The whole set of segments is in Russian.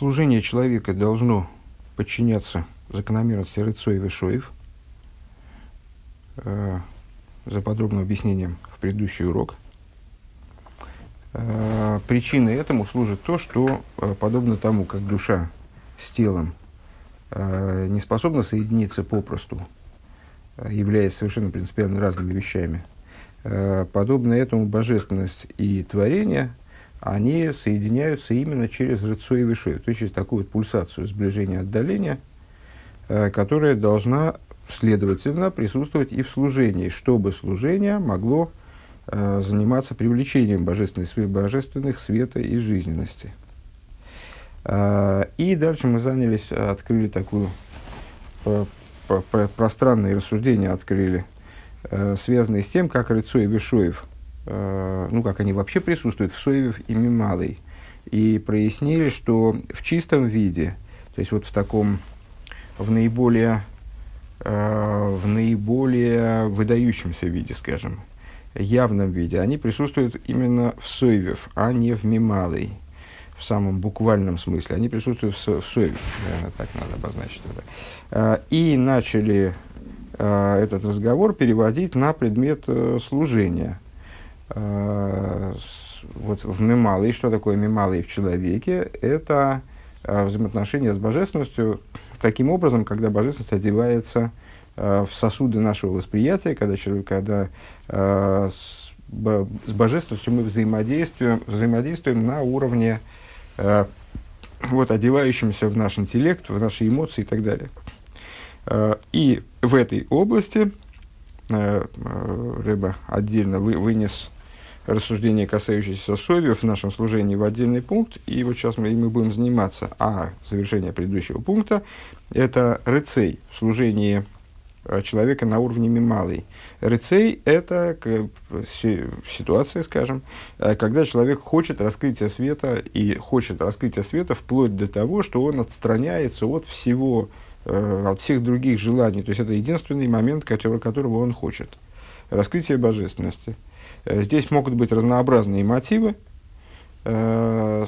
служение человека должно подчиняться закономерности Рыцой и Вишоев. Э, за подробным объяснением в предыдущий урок. Э, причиной этому служит то, что, э, подобно тому, как душа с телом э, не способна соединиться попросту, э, являясь совершенно принципиально разными вещами, э, подобно этому божественность и творение, они соединяются именно через рыцо и вишой, то есть через такую вот пульсацию сближения отдаления, э, которая должна следовательно, присутствовать и в служении, чтобы служение могло э, заниматься привлечением божественных, божественных света и жизненности. Э, и дальше мы занялись, открыли такую пространные рассуждения, открыли, связанные с тем, как Рыцой Вишоев, ну, как они вообще присутствуют в Соеве и Мималой, и прояснили, что в чистом виде, то есть вот в таком, в наиболее Э, в наиболее выдающемся виде, скажем, явном виде, они присутствуют именно в Сойвев, а не в Мималой, в самом буквальном смысле. Они присутствуют в, в Сойве, наверное, так надо обозначить это. Э, и начали э, этот разговор переводить на предмет служения. Вот в Мималой, что такое Мималой в человеке? Это взаимоотношения с божественностью таким образом, когда божественность одевается э, в сосуды нашего восприятия, когда, когда э, с, с божественностью мы взаимодействуем, взаимодействуем на уровне э, вот, одевающимся в наш интеллект, в наши эмоции и так далее. Э, и в этой области э, э, Рыба отдельно вы, вынес рассуждения, касающиеся совев в нашем служении в отдельный пункт. И вот сейчас мы, мы будем заниматься, а завершение предыдущего пункта, это рыцей в служении э, человека на уровне мималый. Рыцей – это ситуация, скажем, э, когда человек хочет раскрытия света и хочет раскрытия света вплоть до того, что он отстраняется от всего, э, от всех других желаний. То есть это единственный момент, который, которого он хочет. Раскрытие божественности – здесь могут быть разнообразные мотивы, э,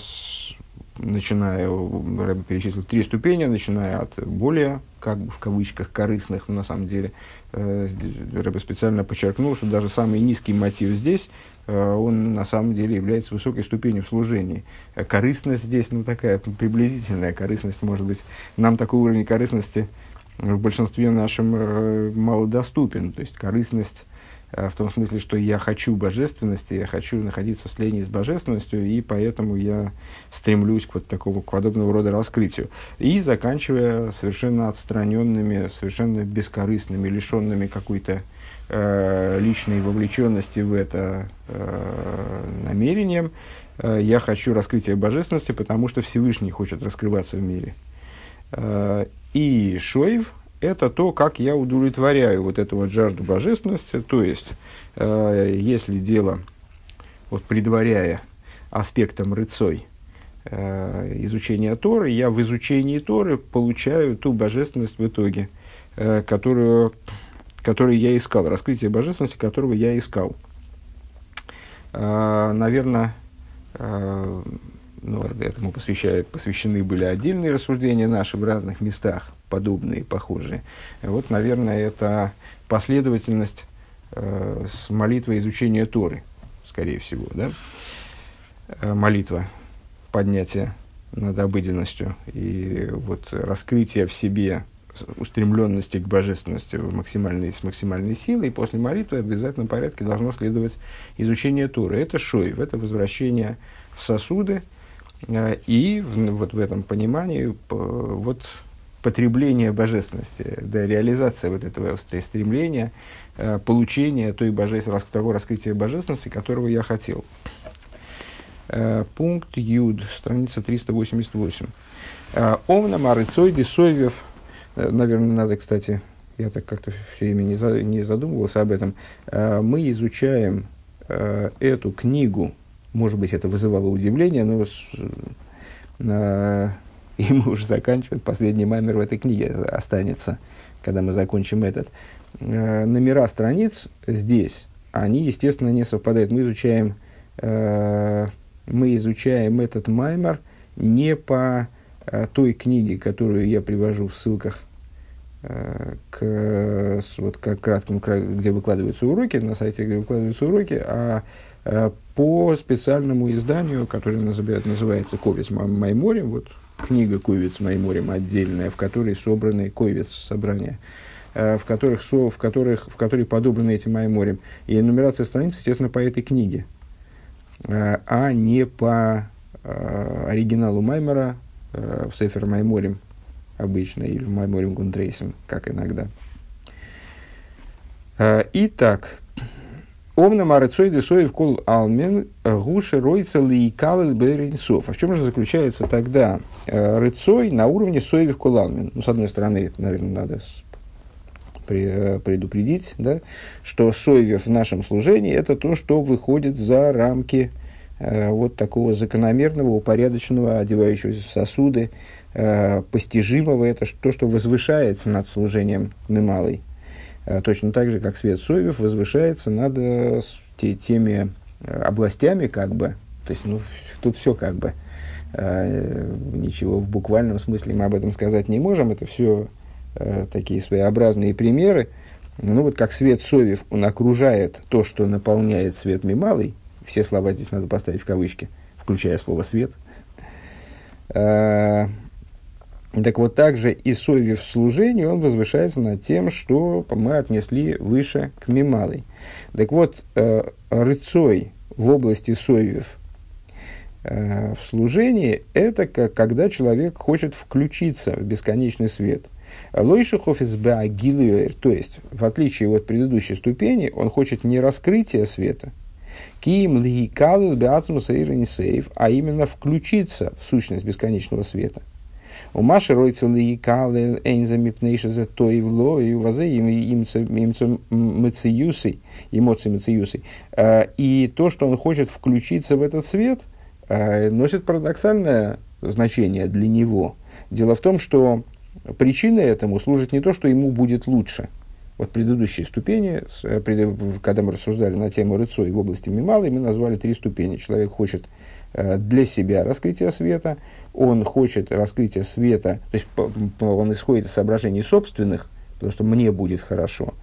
начиная, Рэбби перечислил три ступени, начиная от более, как бы в кавычках, корыстных, но на самом деле э, Рэбби специально подчеркнул, что даже самый низкий мотив здесь, он на самом деле является высокой ступенью в служении. Корыстность здесь, ну, такая приблизительная корыстность, может быть, нам такой уровень корыстности в большинстве нашем малодоступен. То есть корыстность Э, в том смысле, что я хочу божественности, я хочу находиться в слении с божественностью, и поэтому я стремлюсь к вот такому, к подобного рода раскрытию. И заканчивая совершенно отстраненными, совершенно бескорыстными, лишенными какой-то э, личной вовлеченности в это э, намерением, э, я хочу раскрытия божественности, потому что Всевышний хочет раскрываться в мире. Э, и Шоев, это то, как я удовлетворяю вот эту вот жажду божественности. То есть, э, если дело, вот предваряя аспектом рыцой э, изучения Торы, я в изучении Торы получаю ту божественность в итоге, э, которую, которую я искал, раскрытие божественности, которого я искал. Э, наверное, э, ну, этому посвящены были отдельные рассуждения наши в разных местах подобные, похожие. Вот, наверное, это последовательность э, с молитвой изучения Торы, скорее всего, да? Э, молитва поднятия над обыденностью и вот раскрытие в себе устремленности к божественности в максимальной, с максимальной силой, и после молитвы в обязательном порядке должно следовать изучение Торы. Это шоев, это возвращение в сосуды, и в, вот в этом понимании вот потребление божественности, да, реализация вот этого стремления, э, получения той божественности, того раскрытия божественности, которого я хотел. Э, пункт Юд, страница 388. Э, Омна Марыцой Бесовьев, э, наверное, надо, кстати, я так как-то все время не, за, не задумывался об этом, э, мы изучаем э, эту книгу, может быть, это вызывало удивление, но э, и мы уже заканчиваем. Последний маймер в этой книге останется, когда мы закончим этот. Э, номера страниц здесь, они, естественно, не совпадают. Мы изучаем, э, мы изучаем этот маймер не по э, той книги, которую я привожу в ссылках э, к, вот, к кратким, где выкладываются уроки, на сайте, где выкладываются уроки, а э, по специальному изданию, которое называется «Ковец Майморем», вот книга «Ковец Майморем» отдельная, в которой собраны «Ковец» собрания, в которых, в которых, в которой подобраны эти Майморем. И нумерация страниц, естественно, по этой книге, а не по оригиналу Маймера, э, в Сефер Майморим обычно, или в Майморим Гундрейсен, как иногда. Э, итак, Омна Марацой Десоев Кол Алмен Гуши Ройца Лейкал Беринсов. А в чем же заключается тогда э, рыцой на уровне Соевих Кол Алмен? Ну, с одной стороны, наверное, надо э, предупредить, да, что Соевев в нашем служении это то, что выходит за рамки Э, вот такого закономерного, упорядоченного, одевающегося в сосуды, э, постижимого, это то, что возвышается над служением Мемалой. Э, точно так же, как свет Совев возвышается над теми областями, как бы, то есть, ну, тут все как бы, ничего в буквальном смысле мы об этом сказать не можем, это все такие своеобразные примеры, ну вот как свет Совев, он окружает то, что наполняет свет Мималый, все слова здесь надо поставить в кавычки, включая слово «свет». Так вот, также и Сови в служении, он возвышается над тем, что мы отнесли выше к Мималой. Так вот, э, рыцой в области Совев э, в служении – это как, когда человек хочет включиться в бесконечный свет. Лойшихов из то есть, в отличие от предыдущей ступени, он хочет не раскрытия света – Ким лихикалил беацмус сейв, а именно включиться в сущность бесконечного света. У Маши ройца лихикалил эйнза мипнейша за то и вло, и вазе имца мециюсы, эмоции мециюсы. А, и то, что он хочет включиться в этот свет, а, носит парадоксальное значение для него. Дело в том, что причиной этому служит не то, что ему будет лучше – вот предыдущие ступени, э, когда мы рассуждали на тему рыцой в области Мималы, мы назвали три ступени. Человек хочет э, для себя раскрытия света, он хочет раскрытия света, то есть он исходит из соображений собственных, потому что мне будет хорошо,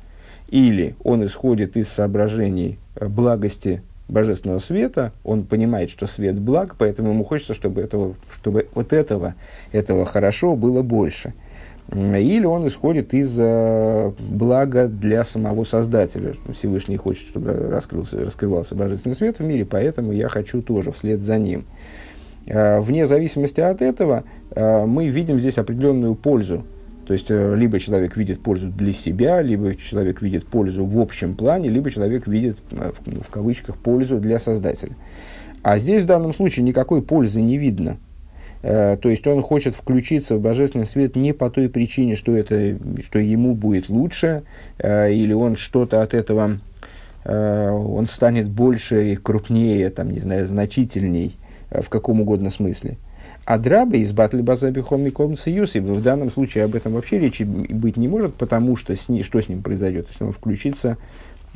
или он исходит из соображений э, благости божественного света, он понимает, что свет благ, поэтому ему хочется, чтобы, этого, чтобы вот этого, этого хорошо было больше – или он исходит из э, блага для самого Создателя. Всевышний хочет, чтобы раскрылся, раскрывался Божественный свет в мире, поэтому я хочу тоже вслед за ним. Э, вне зависимости от этого, э, мы видим здесь определенную пользу. То есть, либо человек видит пользу для себя, либо человек видит пользу в общем плане, либо человек видит, ну, в кавычках, пользу для Создателя. А здесь в данном случае никакой пользы не видно – то есть он хочет включиться в божественный свет не по той причине, что, это, что ему будет лучше, э, или он что-то от этого, э, он станет больше и крупнее, там, не знаю, значительней, в каком угодно смысле. А драбы из батли базабихом и союз, и в данном случае об этом вообще речи быть не может, потому что с ней, что с ним произойдет, если он включится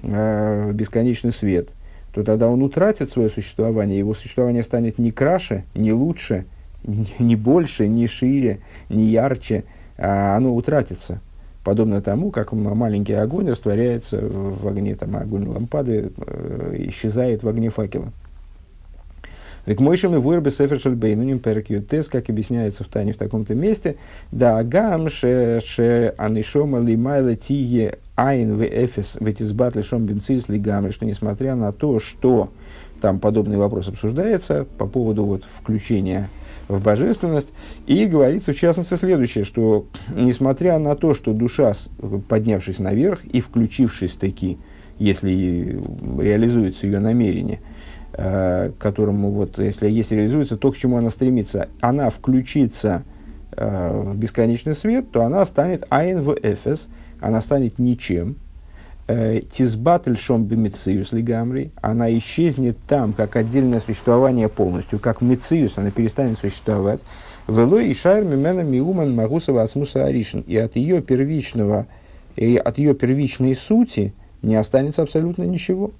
в бесконечный свет, то тогда он утратит свое существование, его существование станет не краше, не лучше, не больше, не шире, не ярче, а оно утратится. Подобно тому, как маленький огонь растворяется в огне, там, огонь лампады э, исчезает в огне факела. Век мойшем и вырбе сефер шельбейнуним перкиотес, как объясняется в Тане в таком-то месте, да агам ше ше анишома лимайла тие айн в эфес в этизбат лишом бимцис лигамри, что несмотря на то, что там подобный вопрос обсуждается по поводу вот включения в божественность. И говорится, в частности, следующее, что несмотря на то, что душа, поднявшись наверх и включившись таки, если реализуется ее намерение, э, которому вот, если, если реализуется то, к чему она стремится, она включится э, в бесконечный свет, то она станет айн в эфес, она станет ничем, Э, Тизбатль шом бемициус лигамри, она исчезнет там, как отдельное существование полностью, как мициус, она перестанет существовать. Вело и шайр мимена миуман магусова асмуса аришин. И от ее первичного, и от ее первичной сути не останется абсолютно ничего.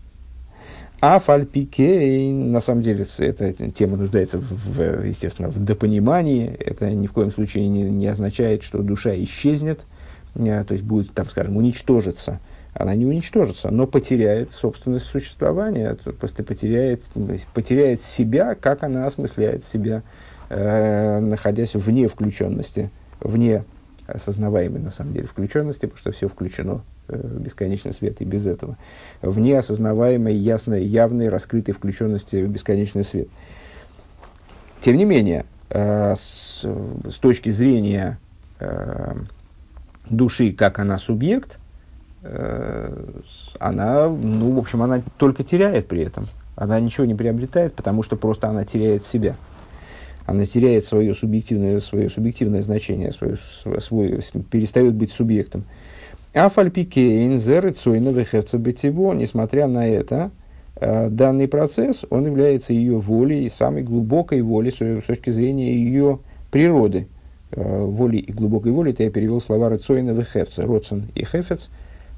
А фальпике, на самом деле, эта тема нуждается, в, естественно, в допонимании. Это ни в коем случае не, не означает, что душа исчезнет, то есть будет, там, скажем, уничтожиться. Она не уничтожится, но потеряет собственность существования, просто потеряет, потеряет себя, как она осмысляет себя, э, находясь вне включенности, вне осознаваемой, на самом деле, включенности, потому что все включено Э, бесконечный свет и без этого, в неосознаваемой, ясной, явной, раскрытой включенности в бесконечный свет. Тем не менее, э, с, с точки зрения э, души, как она субъект, она, ну, в общем, она только теряет при этом. Она ничего не приобретает, потому что просто она теряет себя. Она теряет свое субъективное, свое субъективное значение, свое, свой, перестает быть субъектом. Афальпикейн зерецойна бетиво, несмотря на это, э, данный процесс, он является ее волей, самой глубокой волей с точки зрения ее природы. Э, воли и глубокой воли, это я перевел слова Рецойна вехевца. Родсен и хефец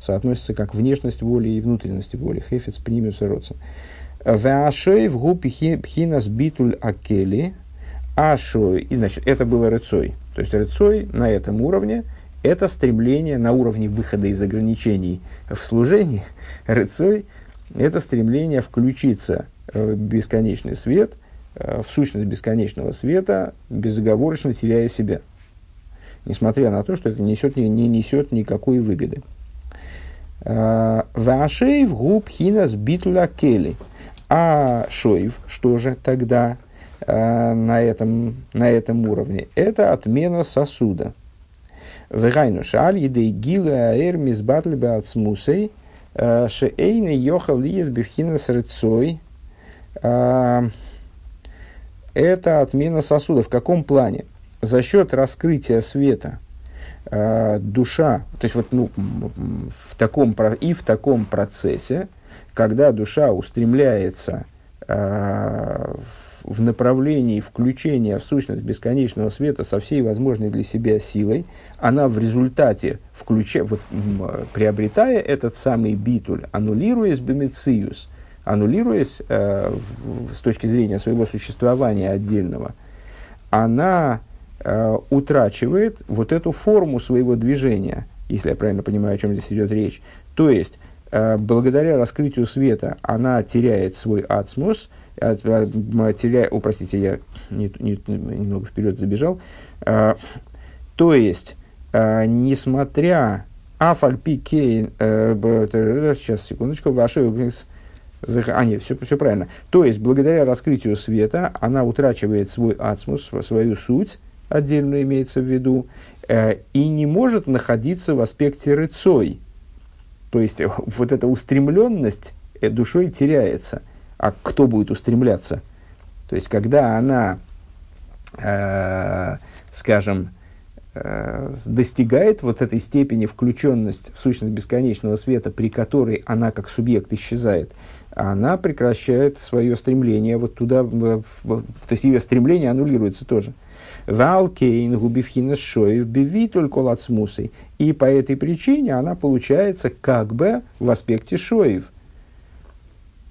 соотносятся как внешность воли и внутренность воли. Хефец, примус и родсен. В губ пхинас битуль акели. Ашой, и значит, это было Рецой. То есть Рецой на этом уровне – это стремление на уровне выхода из ограничений в служении, рыцой, это стремление включиться в бесконечный свет, э, в сущность бесконечного света, безоговорочно теряя себя. Несмотря на то, что это несет, не, не несет никакой выгоды. Э, Вашейв губ хинас битуля кели. А шоев, что же тогда э, на, этом, на этом уровне? Это отмена сосуда – Вегайну шаль едей гила аэр мизбатль беацмусей шеэйны йохал лиес бифхина срыцой. Это отмена сосуда. В каком плане? За счет раскрытия света душа, то есть вот ну, в таком, и в таком процессе, когда душа устремляется в в направлении включения в сущность бесконечного света со всей возможной для себя силой, она в результате, включая, вот, приобретая этот самый битуль, аннулируясь бемециус, аннулируясь э, в, с точки зрения своего существования отдельного, она э, утрачивает вот эту форму своего движения, если я правильно понимаю, о чем здесь идет речь. То есть, э, благодаря раскрытию света она теряет свой ацмус – теряя, о, простите, я не, не, немного вперед забежал. А, то есть, а, несмотря Афальпи Кейн, э, сейчас, секундочку, ваши а, нет, все, все правильно. То есть, благодаря раскрытию света, она утрачивает свой ацмус, свою суть, отдельно имеется в виду, э, и не может находиться в аспекте рыцой. То есть, вот эта устремленность э, душой теряется – а кто будет устремляться? То есть, когда она, э, скажем, э, достигает вот этой степени включенность в сущность бесконечного света, при которой она как субъект исчезает, она прекращает свое стремление вот туда, в, в, то есть ее стремление аннулируется тоже. Валкейн губивхина шоев биви только лацмусой. И по этой причине она получается как бы в аспекте шоев.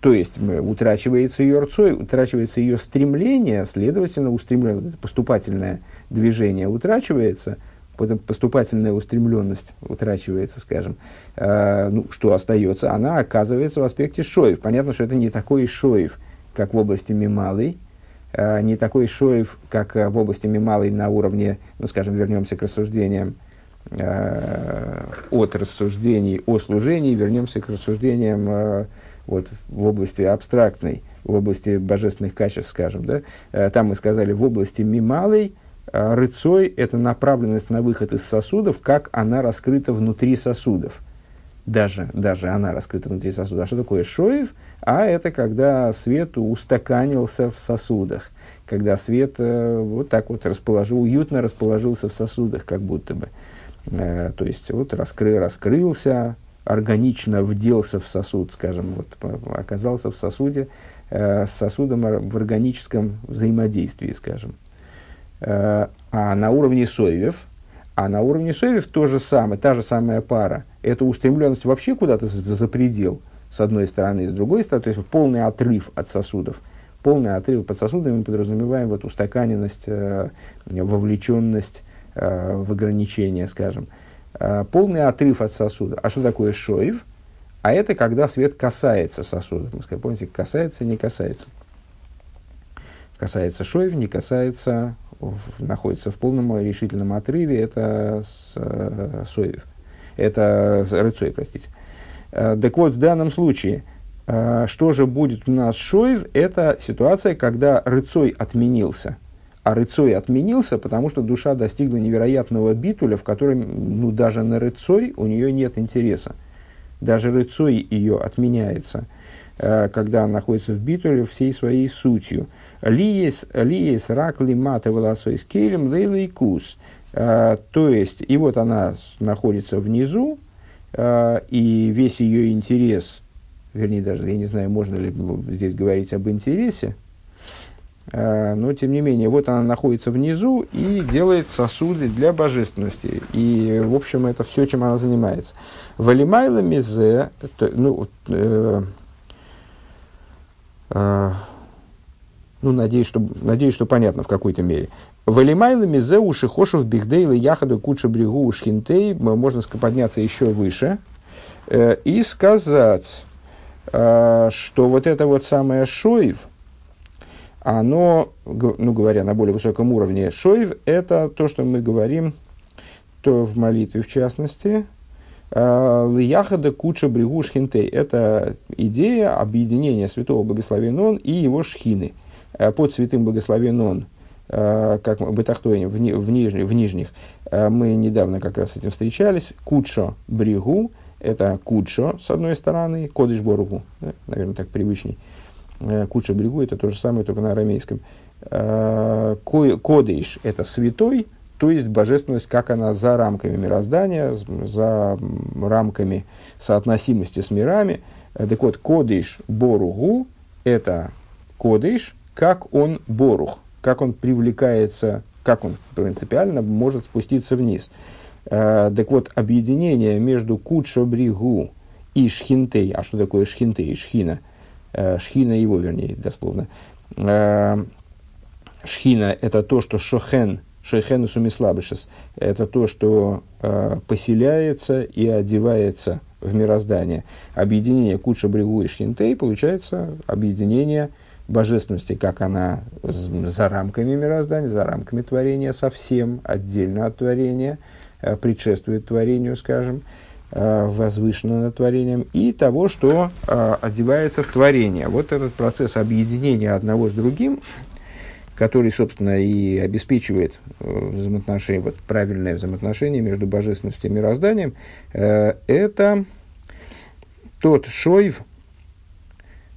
То есть утрачивается ее рцой, утрачивается ее стремление, следовательно, устремление, поступательное движение утрачивается, потом поступательная устремленность утрачивается, скажем, э, ну, что остается, она оказывается в аспекте шоев. Понятно, что это не такой шоев, как в области мималой, не такой шоев, как в области мималой на уровне, ну, скажем, вернемся к рассуждениям э, от рассуждений о служении, вернемся к рассуждениям э, вот, в области абстрактной, в области божественных качеств, скажем, да, э, там мы сказали, в области мималой, э, рыцой – это направленность на выход из сосудов, как она раскрыта внутри сосудов. Даже, даже она раскрыта внутри сосуда. А что такое шоев? А это когда свет устаканился в сосудах. Когда свет э, вот так вот расположил, уютно расположился в сосудах, как будто бы. Э, то есть вот раскры, раскрылся, органично вделся в сосуд, скажем, вот, оказался в сосуде, э, с сосудом в органическом взаимодействии, скажем. А на уровне соевев, а на уровне соевев то же самое, та же самая пара. Эта устремленность вообще куда-то за предел с одной стороны, и с другой стороны, то есть полный отрыв от сосудов. Полный отрыв от сосудов мы подразумеваем вот устаканенность, э, вовлеченность э, в ограничение, скажем. Э, полный отрыв от сосуда. А что такое шоев? А это когда свет касается сосудов. Мы сказали, помните, касается, не касается. Касается шоев, не касается, находится в полном решительном отрыве, это с, соев. Это рыцой, простите. Так вот, в данном случае, э, что же будет у нас шоев, это ситуация, когда рыцой отменился. А рыцой отменился, потому что душа достигла невероятного битуля, в котором ну, даже на рыцой у нее нет интереса. Даже рыцой ее отменяется, э, когда она находится в битуле всей своей сутью. Лиес, лиес рак лимата волосой скелем лейлый кус. То есть, и вот она находится внизу, и весь ее интерес, вернее, даже я не знаю, можно ли здесь говорить об интересе, а, но тем не менее, вот она находится внизу и делает сосуды для божественности. И, в общем, это все, чем она занимается. Валимайла мизе, ну, э, э, ну, надеюсь, что, надеюсь, что понятно в какой-то мере. Валимайла мизе ушихошев бихдейла яхаду куча брегу ушхинтей. Можно подняться еще выше э, и сказать, э, что вот это вот самое шоев, оно, ну говоря на более высоком уровне, шоев это то, что мы говорим, то в молитве в частности, э, Лияхада куча брегу шхинтей. Это идея объединения святого благословен он и его шхины. Под святым благословен он как в Бетахтоне, в, в, нижних, в нижних, э, мы недавно как раз с этим встречались, Кучо Бригу, это Кучо, с одной стороны, Кодыш Боргу, наверное, так привычней. Э, Кучо Бригу это то же самое, только на арамейском. Кодыш это святой, то есть божественность, как она за рамками мироздания, за рамками соотносимости с мирами. Так вот, Кодыш Боругу – это Кодыш, как он Борух как он привлекается, как он принципиально может спуститься вниз. Э, так вот, объединение между Кудшобригу и Шхинтей, а что такое Шхинтей, Шхина, э, Шхина его, вернее, дословно. Э, Шхина – это то, что Шохен, Шохен и Сумислабышес – это то, что э, поселяется и одевается в мироздание. Объединение Кудша Бригу и Шхинтей получается объединение – божественности, как она за рамками мироздания, за рамками творения совсем, отдельно от творения, э, предшествует творению, скажем, э, возвышенно над творением, и того, что э, одевается в творение. Вот этот процесс объединения одного с другим, который, собственно, и обеспечивает взаимоотношения, вот правильное взаимоотношение между божественностью и мирозданием, это тот шойв,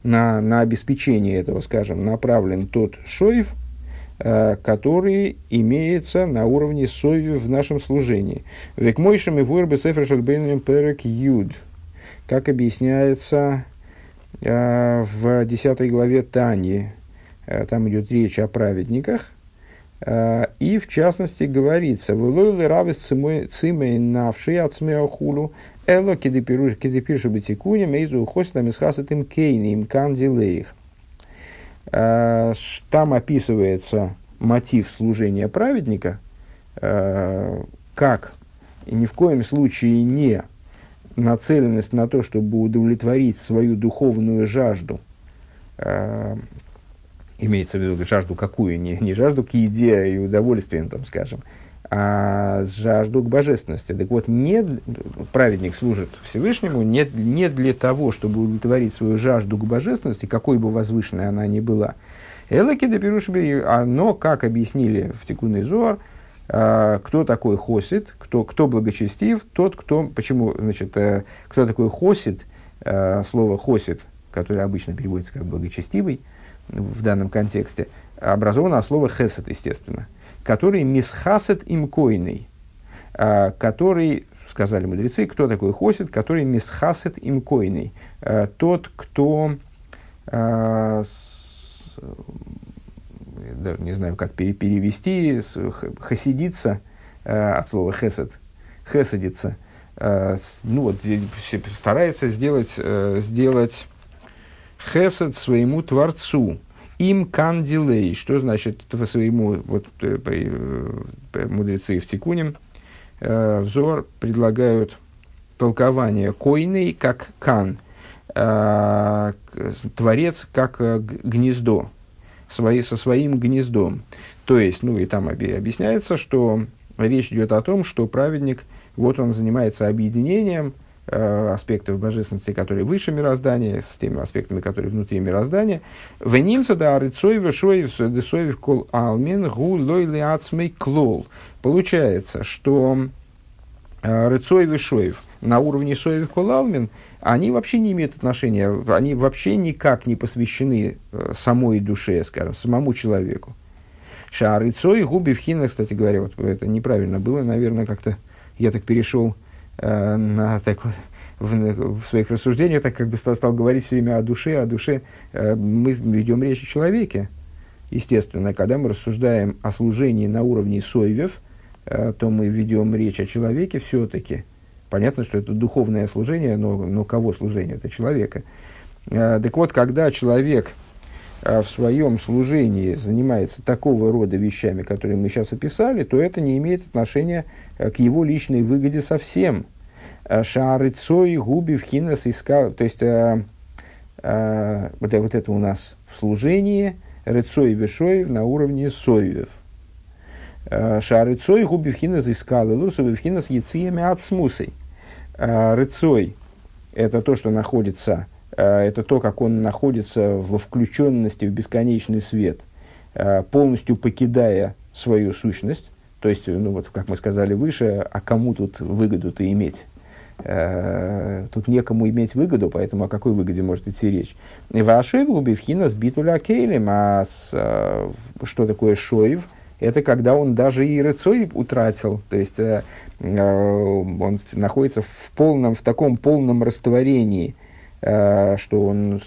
на, на обеспечение этого, скажем, направлен тот шоев, э, который имеется на уровне сови в нашем служении. Век мойшами вырбы сефер перек юд. Как объясняется э, в 10 главе Тани, э, там идет речь о праведниках, и в частности говорится, «Вылойлы равис цимей навши от смеохулу, Эло кидепируша бетикуни мейзу хосина мисхасат им кейни им кандилейх. А, там описывается мотив служения праведника, а, как ни в коем случае не нацеленность на то, чтобы удовлетворить свою духовную жажду, а, имеется в виду жажду какую, не, не жажду к еде и удовольствиям, там, скажем, а жажду к божественности. Так вот, не, праведник служит Всевышнему не, не для того, чтобы удовлетворить свою жажду к божественности, какой бы возвышенной она ни была. Элаки де оно, как объяснили в Тикунный Зоар, а, кто такой хосит, кто, кто благочестив, тот, кто, почему, значит, э, кто такой хосит, э, слово хосит, которое обычно переводится как благочестивый в данном контексте, образовано от слова хесед, естественно – который мисхасет им койный, а, который, сказали мудрецы, кто такой хосит, который мисхасет им койный, а, тот, кто а, даже не знаю, как перевести, хасидиться от слова хесед, хесадиться, ну, вот, старается сделать, сделать хесед своему Творцу. Им кандилей. Что значит по своему, вот мудрецы в Тикуне, взор предлагают толкование койный как кан, творец как гнездо, свои, со своим гнездом. То есть, ну и там объясняется, что речь идет о том, что праведник, вот он занимается объединением э, аспектов божественности, которые выше мироздания, с теми аспектами, которые внутри мироздания. Венимца да рыцой вешоев десоев кол алмин гу лойли ацмей клол. Получается, что э, рыцой вешоев на уровне соев кол алмин, они вообще не имеют отношения, они вообще никак не посвящены э, самой душе, скажем, самому человеку. Шары Цой, губи в хина, кстати говоря, вот это неправильно было, наверное, как-то я так перешел э, на так вот, в, в своих рассуждениях, так как бы стал, стал говорить все время о душе, о душе. Э, мы ведем речь о человеке. Естественно, когда мы рассуждаем о служении на уровне сойвев, э, то мы ведем речь о человеке все-таки. Понятно, что это духовное служение, но, но кого служение? Это человека. Э, так вот, когда человек в своем служении занимается такого рода вещами, которые мы сейчас описали, то это не имеет отношения э, к его личной выгоде совсем. Э, Шаарыцой, губи, вхинас, искал. То есть, а, а, вот, вот это у нас в служении, рыцой вешоев на уровне соевев. Шаарыцой, губи, вхинас, искал, лусовый, вхинас, яциями от смусой. Рыцой – это то, что находится Э, это то, как он находится во включенности в бесконечный свет, э, полностью покидая свою сущность. То есть, ну вот, как мы сказали выше, а кому тут выгоду-то иметь? Э, тут некому иметь выгоду, поэтому о какой выгоде может идти речь? Вашоев убивхина с битуля кейлем, а что такое шоев? Это когда он даже и рыцой утратил, то есть он находится в полном, в таком полном растворении – Э, что он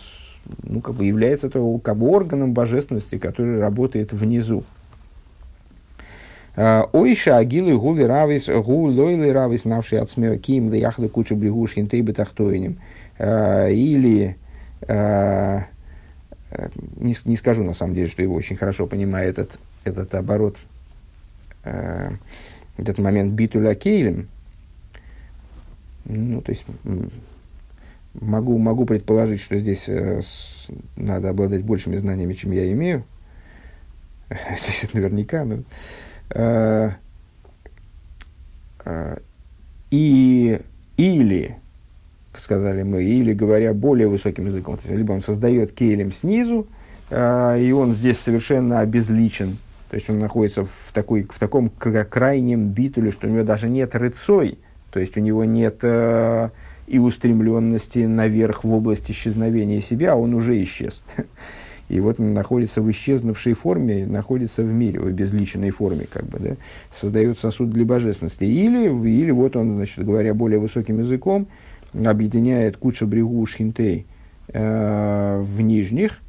ну, как бы является то, как бы органом божественности, который работает внизу. Э, Ойша агилы гули равис, гул лойли равис, навший от смея ким, да яхлы кучу брегуш хинтей бетахтойним. Э, или, не, не скажу на самом деле, что его очень хорошо понимает этот, этот оборот, этот момент битуля кейлем. Ну, то есть, Могу, могу предположить, что здесь э, надо обладать большими знаниями, чем я имею. То есть это наверняка. Но, э, э, и, или, сказали мы, или говоря более высоким языком, то есть, либо он создает кейлем снизу, э, и он здесь совершенно обезличен, то есть он находится в, такой, в таком крайнем битуле, что у него даже нет рыцой, то есть у него нет... Э, и устремленности наверх в область исчезновения себя, а он уже исчез. И вот он находится в исчезнувшей форме, находится в мире, в обезличенной форме, как бы, да, создает сосуд для божественности. Или, или вот он, значит, говоря более высоким языком, объединяет куча брегу шхинтей э, в нижних,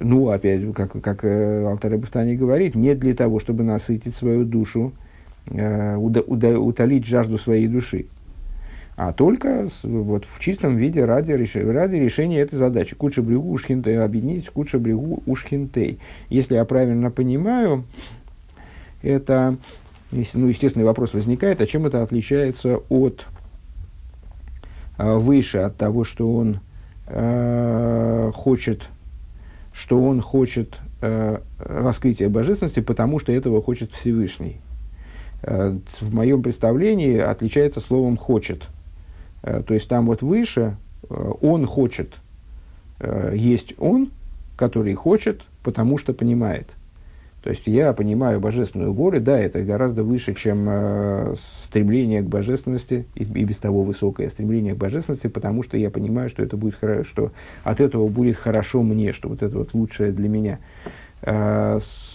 ну, опять, как, как э, Алтарь Бахтани говорит, не для того, чтобы насытить свою душу, э, уда, уда, утолить жажду своей души, а только с, вот, в чистом виде ради, ради решения этой задачи. Куча брегу ушхинтей, объединить куча брегу ушхинтей. Если я правильно понимаю, это, ну, естественный вопрос возникает, а чем это отличается от а, выше, от того, что он э, хочет, что он хочет э, раскрытия божественности, потому что этого хочет Всевышний. Э, в моем представлении отличается словом «хочет». Э, то есть там вот выше э, он хочет, э, есть он, который хочет, потому что понимает. То есть я понимаю божественную волю, да, это гораздо выше, чем стремление к божественности, и, без того высокое стремление к божественности, потому что я понимаю, что это будет хорошо, что от этого будет хорошо мне, что вот это вот лучшее для меня.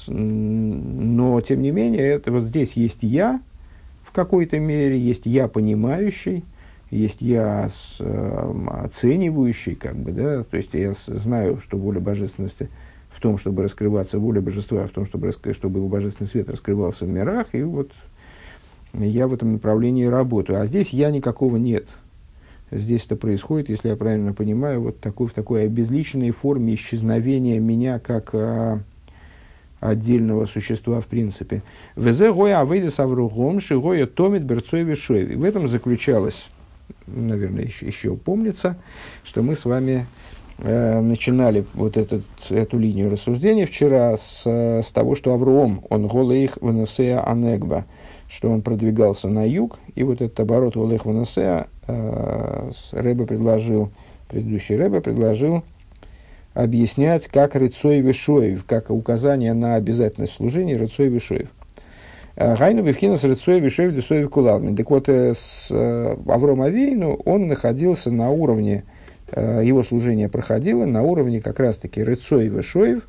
Но, тем не менее, это вот здесь есть я в какой-то мере, есть я понимающий, есть я с, э, оценивающий, как бы, да, то есть я знаю, что воля божественности в том, чтобы раскрываться, воля божества в том, чтобы, чтобы его божественный свет раскрывался в мирах, и вот я в этом направлении работаю. А здесь я никакого нет. Здесь это происходит, если я правильно понимаю, вот такой, в такой обезличенной форме исчезновения меня как а, отдельного существа в принципе. В этом заключалось, наверное, еще, еще помнится, что мы с вами э, начинали вот этот, эту линию рассуждения вчера с, с того, что Авром, он голых венесея анегба, что он продвигался на юг, и вот этот оборот голых венесея э, Рэбе предложил, предыдущий Рэбе предложил объяснять как Рыцой Вишоев, как указание на обязательность служения Рыцой Вишоев. Э, Гайну Бевхинас Рыцой Вишоев Десоев Кулавмин. Так вот, э, с э, Авром Авейну он находился на уровне, его служение проходило на уровне как раз-таки Рыцой Вишоев,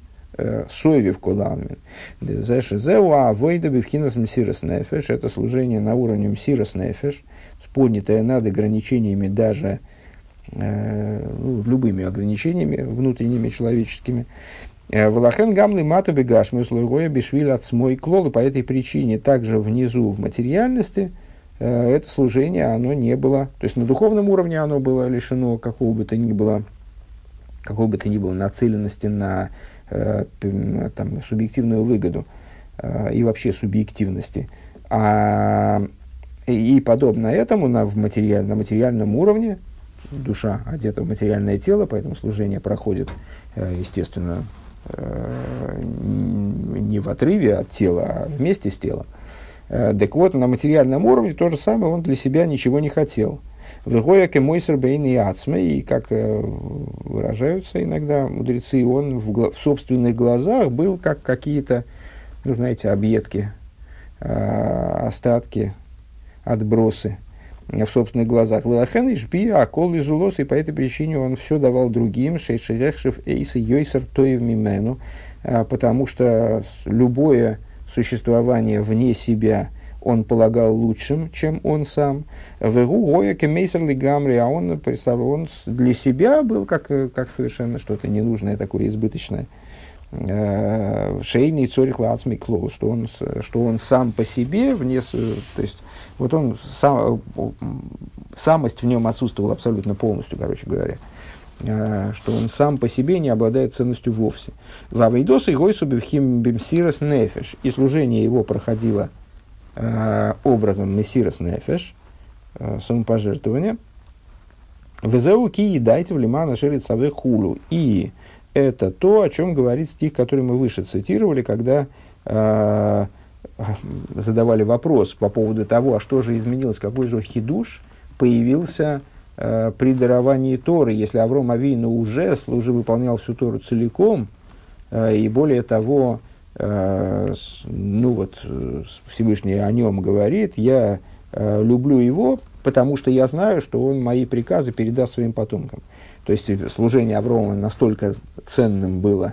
Соевив Кулавмин. Зешезеуа Войда Бевхинас Мсирос Нефеш. Это служение на уровне Мсирос Нефеш, поднятое над ограничениями даже Э, ну, любыми ограничениями внутренними человеческими. Э, Валахен гамлы мата бегаш мыслойгоя бешвиль от смой клол. по этой причине также внизу в материальности э, это служение, оно не было, то есть на духовном уровне оно было лишено какого бы то ни было, какого бы то ни было нацеленности на там, субъективную выгоду и вообще субъективности. А, и подобно этому на, в материаль, на материальном уровне душа одета в материальное тело, поэтому служение проходит, э, естественно, э, не в отрыве от тела, а вместе с телом. Э, так вот, на материальном уровне то же самое, он для себя ничего не хотел. Вегоя кемойсер бейн и ацме, и как выражаются иногда мудрецы, он в, в собственных глазах был как какие-то, ну, знаете, объедки, остатки, отбросы – в собственных глазах. Вилахен и жби, а кол и зулос, и по этой причине он все давал другим, шейшерехшев эйс и йойсер тоев мимену, а, потому что любое существование вне себя он полагал лучшим, чем он сам. Вегу гоя кемейсер лигамри, а он, он для себя был как, как совершенно что-то ненужное, такое избыточное. Э, шейный цорих лацми клол, что он, что он сам по себе, вне, то есть вот он, сам, самость в нем отсутствовала абсолютно полностью, короче говоря, э, что он сам по себе не обладает ценностью вовсе. В Авейдос и Гойсу Бимсирос Нефеш, и служение его проходило э, образом Мессирос Нефеш, самопожертвование, Везеу ки дайте в лимана шерит хулу. И это то, о чем говорит стих, который мы выше цитировали, когда э, задавали вопрос по поводу того, а что же изменилось, какой же хидуш появился э, при даровании Торы, если Авром Авину уже служил, выполнял всю Тору целиком, э, и более того, э, ну вот Всевышний о нем говорит, я э, люблю его, потому что я знаю, что он мои приказы передаст своим потомкам. То есть служение Аврома настолько ценным было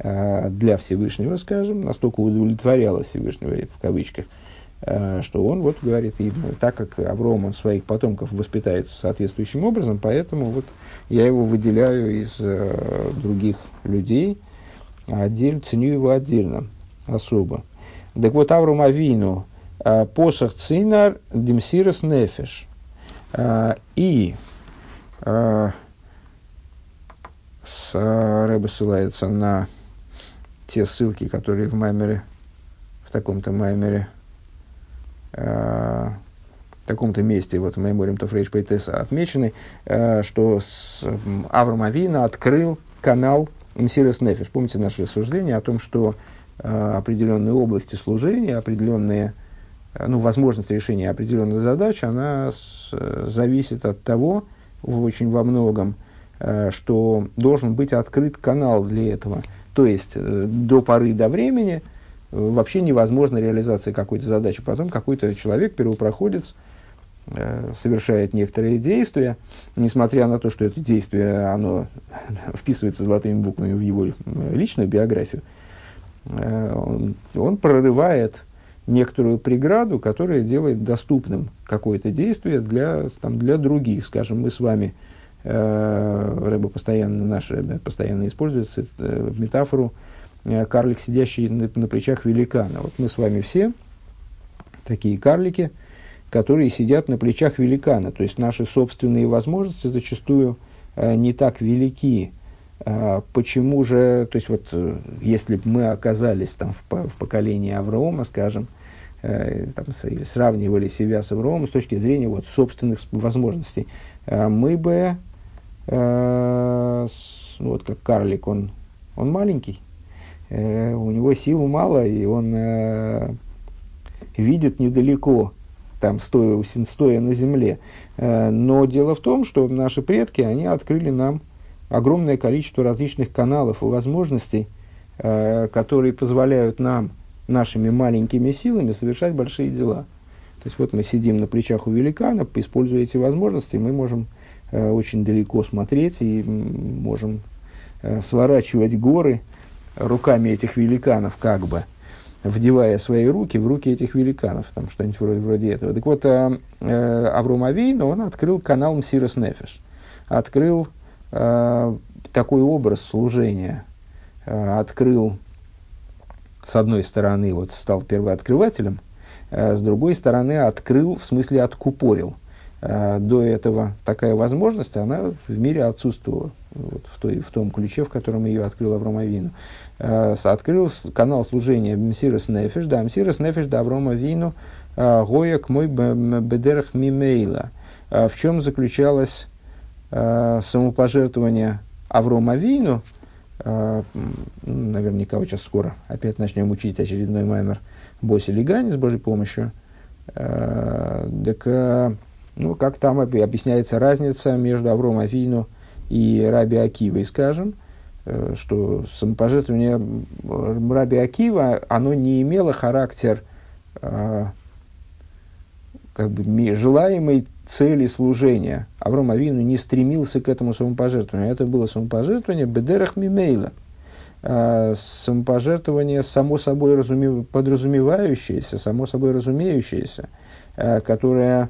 э, для Всевышнего, скажем, настолько удовлетворяло Всевышнего, в кавычках, э, что он вот говорит, и, ну, так как Авром он своих потомков воспитает соответствующим образом, поэтому вот я его выделяю из э, других людей, отдель, ценю его отдельно, особо. Так вот, Авром Авину, э, посох цинар демсирос нефеш. Э, и э, Рэбе ссылается на те ссылки, которые в Маймере, в таком-то Маймере, э, в таком-то месте, вот в Майморем Тофрейш Пейтеса отмечены, э, что э, Авраам Авина открыл канал Мсирес Нефиш. Помните наше рассуждение о том, что э, определенные области служения, определенные э, ну, возможность решения определенных задач, она с, зависит от того, очень во многом, Э, что должен быть открыт канал для этого. То есть э, до поры до времени э, вообще невозможна реализация какой-то задачи. Потом какой-то человек, первопроходец, совершает некоторые действия, несмотря на то, что это действие оно вписывается золотыми буквами в его личную биографию, он, он прорывает некоторую преграду, которая делает доступным какое-то действие для, там, для других. Скажем, мы с вами Э, Рэба постоянно, наш Рэба постоянно использует э, метафору э, карлик, сидящий на, на плечах великана. Вот мы с вами все такие карлики, которые сидят на плечах великана. То есть наши собственные возможности зачастую э, не так велики. Э, почему же, то есть вот э, если бы мы оказались там в, в поколении Авраама, скажем, э, там, сравнивали себя с Авраамом с точки зрения вот, собственных возможностей, э, мы бы, вот как карлик, он, он маленький, у него сил мало, и он видит недалеко, там, стоя, стоя на земле. Но дело в том, что наши предки, они открыли нам огромное количество различных каналов и возможностей, э, которые позволяют нам нашими маленькими силами совершать большие дела. То есть вот мы сидим на плечах у великана, используя эти возможности, мы можем э, очень далеко смотреть и можем сворачивать горы руками этих великанов как бы – вдевая свои руки в руки этих великанов, там что-нибудь вроде, вроде этого. Так вот, э, э, Авром Авейн, он открыл канал Мсирос Нефеш, открыл э, такой образ служения, э, открыл, с одной стороны, вот стал первооткрывателем, э, с другой стороны, открыл, в смысле откупорил. Э, до этого такая возможность, она в мире отсутствовала вот, в, той, в том ключе, в котором ее открыл Авром Авину. Э, открыл канал служения Мсирос Нефиш, да, Мсирос Нефиш, да, Аврома Вину, э, Гояк мой бедерах мимейла. Э, в чем заключалось самопожертвование Аврома Вину, наверняка вот сейчас скоро опять начнем учить очередной маймер Боси Лигани с Божьей помощью. Так, ну, как там объясняется разница между Авром Авину и Раби Акивой, скажем, Э, что самопожертвование Раби Акива, оно не имело характер э, как бы, желаемой цели служения. Авраам Авину не стремился к этому самопожертвованию. Это было самопожертвование бедерах мимейла. Э, самопожертвование само собой разуме, подразумевающееся, само собой разумеющееся, которое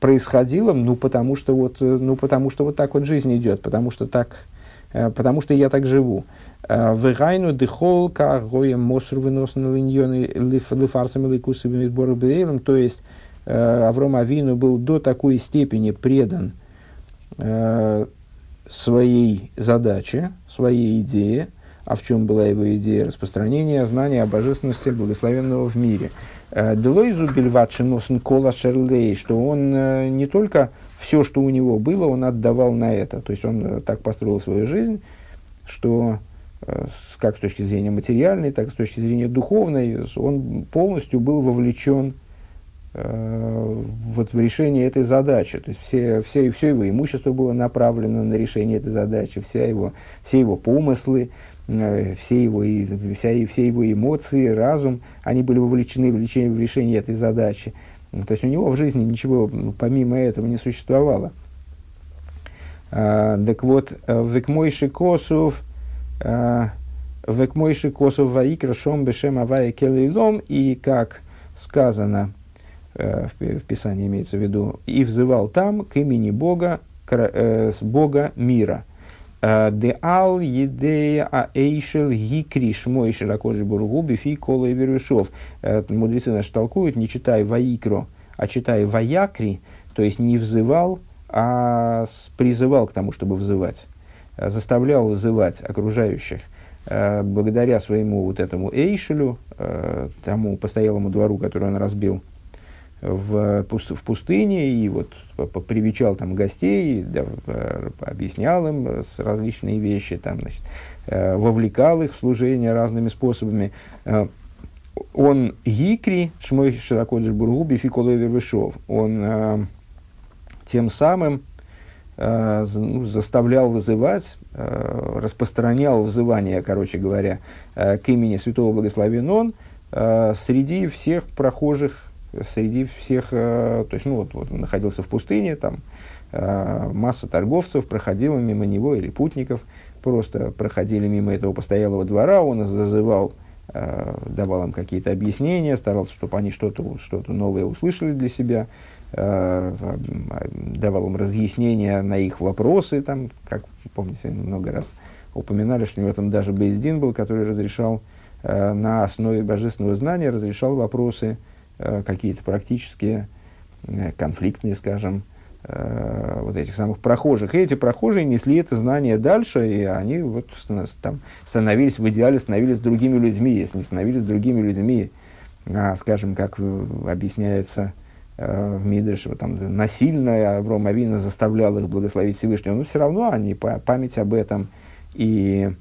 происходило, ну потому что вот, ну потому что вот так вот жизнь идет, потому что так Э, потому что я так живу. Вегайну дехол каргоем моср вынос линьоны лифарсам или кусами бейлом. То есть э, Авром Авину был до такой степени предан своей задаче, своей идее, а в чем была его идея? Распространение знания о божественности благословенного в мире. Делойзу бельватшиносен кола шерлей, что он не только все, что у него было, он отдавал на это. То есть он э, так построил свою жизнь, что э, как с точки зрения материальной, так и с точки зрения духовной, он полностью был вовлечен э, вот в решение этой задачи. То есть все, все, все его имущество было направлено на решение этой задачи, вся его, все его помыслы, э, все его, вся, все его эмоции, разум, они были вовлечены в решение, в решение этой задачи. То есть у него в жизни ничего ну, помимо этого не существовало. А, так вот, э, векмойши косов, векмойши косов ваикра шом бешем авая келейлом, и как сказано э, в, в Писании имеется в виду, и взывал там к имени Бога, э, с Бога мира – Де ал едея а эйшел гикриш мой широкожий бургу бифи кола и вервишов. Э, мудрецы наши толкуют, не читай ваикро, а читай ваякри, то есть не взывал, а призывал к тому, чтобы взывать, э, заставлял взывать окружающих э, благодаря своему вот этому эйшелю, тому постоялому двору, который он разбил в, в пустыне и вот привечал там гостей, да, объяснял им различные вещи, там, значит, э, вовлекал их в служение разными способами. Э, он гикри, шмой широкодыш бургуби фиколовер вышов, он э, тем самым ну, заставлял вызывать, распространял вызывание, короче говоря, к имени святого благословен он среди всех прохожих среди всех, э, то есть, ну, вот, вот он находился в пустыне, там э, масса торговцев проходила мимо него, или путников просто проходили мимо этого постоялого двора, он их зазывал, э, давал им какие-то объяснения, старался, чтобы они что-то что новое услышали для себя, давал им разъяснения на их вопросы, там, как помните, много раз упоминали, что у него там даже Бейздин был, который разрешал на основе божественного знания, разрешал вопросы, какие-то практические, конфликтные, скажем, вот этих самых прохожих. И эти прохожие несли это знание дальше, и они вот там становились, в идеале становились другими людьми. Если не становились другими людьми, а, скажем, как объясняется Э, в Мидреше, там, насильно Авром Авина заставлял их благословить Всевышнего, но все равно они память об этом и э,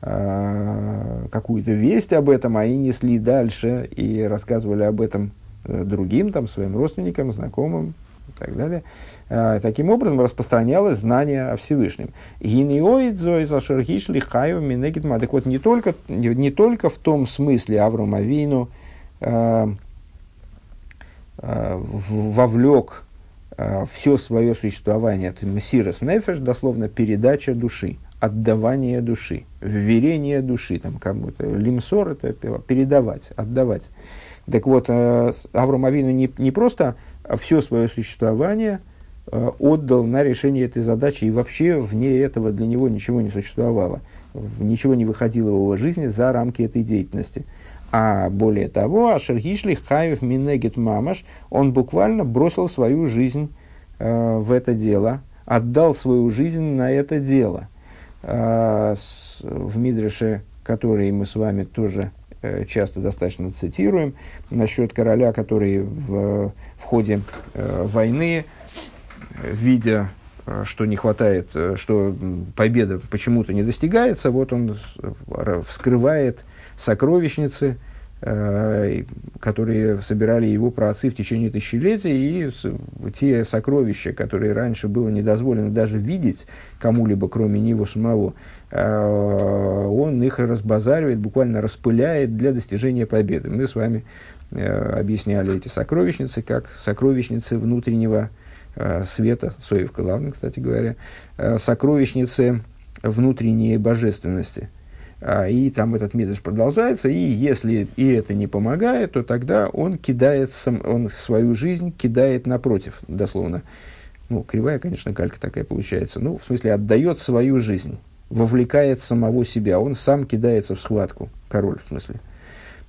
какую-то весть об этом они несли дальше и рассказывали об этом э, другим, там, своим родственникам, знакомым и так далее. Э, таким образом распространялось знание о Всевышнем. Так вот, не только, не, не только в том смысле Авром Авину э, Э, вовлек э, все свое существование, это мессирос нефеш, дословно передача души, отдавание души, вверение души, там кому-то, лимсор это передавать, отдавать. Так вот, э, Авраам не, не просто все свое существование отдал на решение этой задачи, и вообще вне этого для него ничего не существовало, ничего не выходило в его жизни за рамки этой деятельности – а более того, Ашергишли Хаев Минегет Мамаш, он буквально бросил свою жизнь э, в это дело, отдал свою жизнь на это дело. С, в Мидреше, который мы с вами тоже э, часто достаточно цитируем, насчет короля, который в, в ходе э, войны, видя э, что не хватает, что победа почему-то не достигается, вот он вскрывает сокровищницы, которые собирали его праотцы в течение тысячелетий, и те сокровища, которые раньше было недозволено даже видеть кому-либо, кроме него самого, э, он их разбазаривает, буквально распыляет для достижения победы. Мы с вами э, объясняли эти сокровищницы как сокровищницы внутреннего света, Соевка, главное, кстати говоря, сокровищницы внутренней божественности – и там этот мидрш продолжается, и если и это не помогает, то тогда он кидает, сам, он свою жизнь кидает напротив, дословно. Ну, кривая, конечно, калька такая получается. Ну, в смысле, отдает свою жизнь, вовлекает самого себя, он сам кидается в схватку, король, в смысле.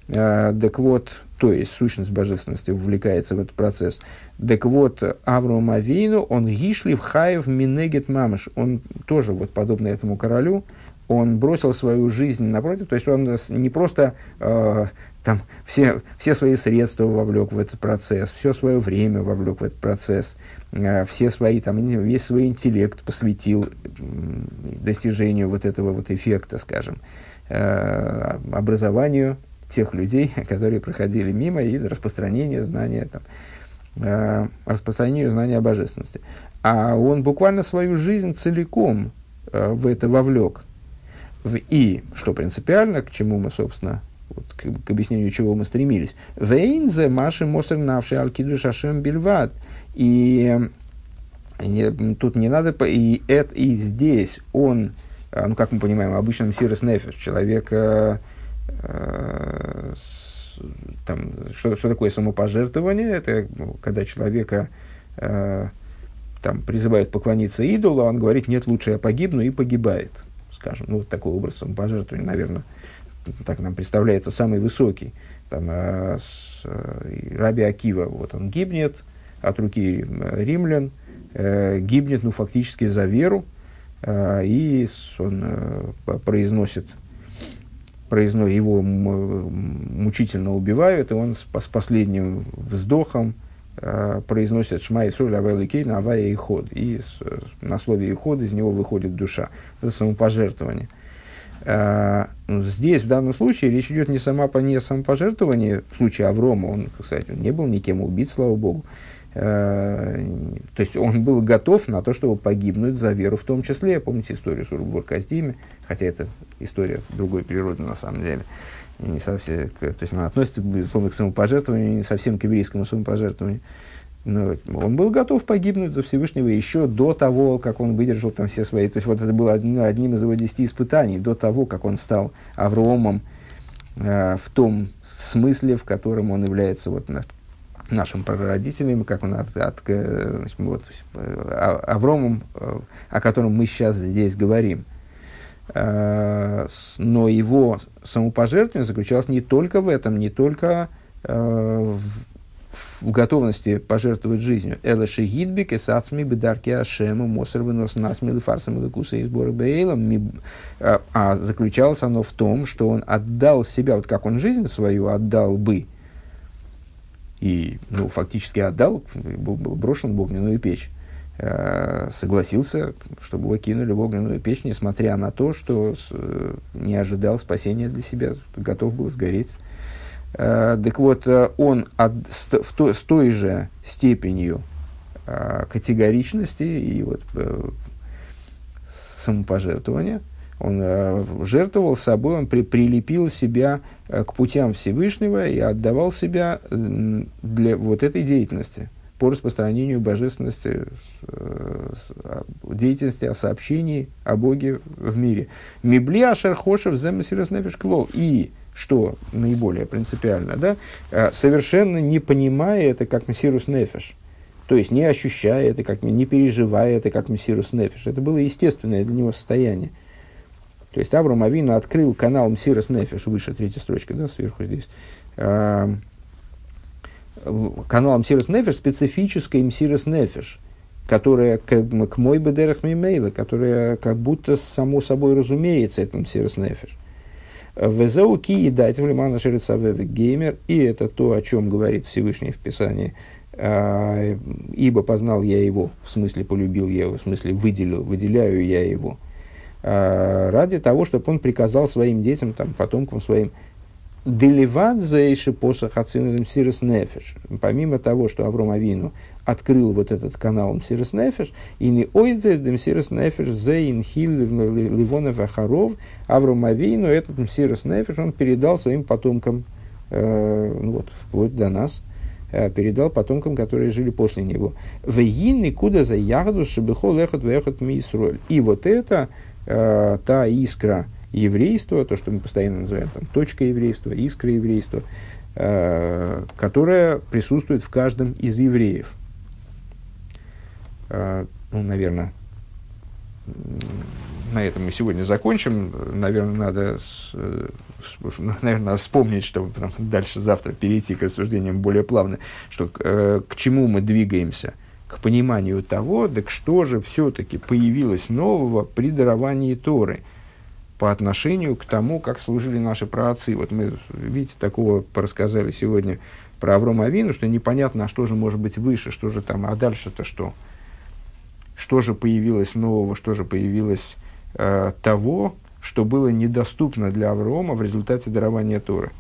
А, так вот, то есть сущность божественности вовлекается в этот процесс. Так вот, Авраам Авейну, он гишлив хаев минегет мамыш, он тоже, вот подобно этому королю, он бросил свою жизнь напротив, то есть он не просто э, там, все, все свои средства вовлек в этот процесс, все свое время вовлек в этот процесс, э, все свои, там, весь свой интеллект посвятил достижению вот этого вот эффекта, скажем, э, образованию тех людей, которые проходили мимо, и распространению знания, там, э, распространению знания о божественности. А он буквально свою жизнь целиком э, в это вовлек – в и, что принципиально, к чему мы, собственно, вот, к, к объяснению чего мы стремились. Вейнзе маши мосер навши алкиду шашем бельват. И не, тут не надо, и, это, и здесь он, ну, как мы понимаем, обычным сирос нефиш, человек, э, э, там, что, что такое самопожертвование? Это ну, когда человека э, там, призывают поклониться идолу, а он говорит, нет, лучше я погибну, и погибает скажем, ну, вот такой образ самопожертвования, наверное, так нам представляется самый высокий. Там, э, с, э, Раби Акива, вот он гибнет от руки римлян, э, гибнет, ну, фактически за веру, э, и он э, произносит, произносит, его мучительно убивают, и он с, с последним вздохом, Э, произносят Шма и Соль Авай Ликейна Авая и Ход. И с, на слове и Ход из него выходит душа. Это самопожертвование. А, здесь, в данном случае, речь идет не, сама, не о самопожертвовании, в случае Аврома, он, кстати, не был никем убит, слава Богу. А, то есть он был готов на то, чтобы погибнуть за веру в том числе. Помните историю с Урбур Каздиме, хотя это история другой природы на самом деле. Не совсем, то есть она относится, безусловно, к самопожертвованию, не совсем к еврейскому самопожертвованию. Но он был готов погибнуть за Всевышнего еще до того, как он выдержал там все свои... То есть вот это было одним, из его десяти испытаний, до того, как он стал Авромом э, в том смысле, в котором он является вот, нашим прародителем, как он от, от, э, вот, э, Авромом, э, о котором мы сейчас здесь говорим. Но его самопожертвование заключалось не только в этом, не только в, в готовности пожертвовать жизнью. Эла шигидбик и сацми бедарки ашему мосер вынос насмилы фарсом и куса и сбора бейлом. А заключалось оно в том, что он отдал себя, вот как он жизнь свою отдал бы, и ну, фактически отдал, был, был брошен в огненную печь, э, согласился, чтобы его кинули в огненную печь, несмотря на то, что э, не ожидал спасения для себя, готов был сгореть. Э, так вот, он от, в то, с той же степенью категоричности и вот, э, самопожертвования, он э, жертвовал собой, он при, прилепил себя э, к путям Всевышнего и отдавал себя для вот этой деятельности по распространению божественности, э, а, деятельности о сообщении о Боге в мире. Мибли Ашерхошев Земесирас Нефиш Клол. И что наиболее принципиально, да, совершенно не понимая это как Мессирус Нефиш. То есть не ощущая это, как, не переживая это как מסירת נפש. Это было естественное для него состояние. То есть Авраам אבינו открыл канал מסירת נפש, выше третья строчка, да, сверху здесь. Канал מסירת נפש, специфическая מסירת נפש, которая к, כמו בדרך ממילא, которая как будто само собой разумеется, это מסירת נפש. וזהו כי ידעתיו למען וגומר, и это то, о чем говорит Всевышний в Писании, а, ибо познал я его, в смысле полюбил я его, в смысле выделил, выделяю я его, ради того, чтобы он приказал своим детям, там, потомкам своим, Деливат зейши посох сирос нефеш. Помимо того, что Авром Авину открыл вот этот канал Мсирос Нефеш, и не ойдзес Мсирос Нефеш зейн хил ливонов ахаров, Авром Авину этот Мсирос Нефеш он передал своим потомкам, э, ну вот, вплоть до нас, э, передал потомкам, которые жили после него. Вегин куда за ягоду шебехол эхот вехот. И вот это э, та искра еврейства, то, что мы постоянно называем там, точка еврейства, искра еврейства, э, которая присутствует в каждом из евреев. Э, ну, наверное, на этом мы сегодня закончим. Наверное, надо, э, наверное, вспомнить, чтобы дальше завтра перейти к рассуждениям более плавно, что э, к чему мы двигаемся – к пониманию того, так что же все-таки появилось нового при даровании Торы по отношению к тому, как служили наши праотцы. Вот мы, видите, такого рассказали сегодня про Аврома Авину, что непонятно, а что же может быть выше, что же там, а дальше-то что? Что же появилось нового, что же появилось э, того, что было недоступно для Аврома в результате дарования Торы.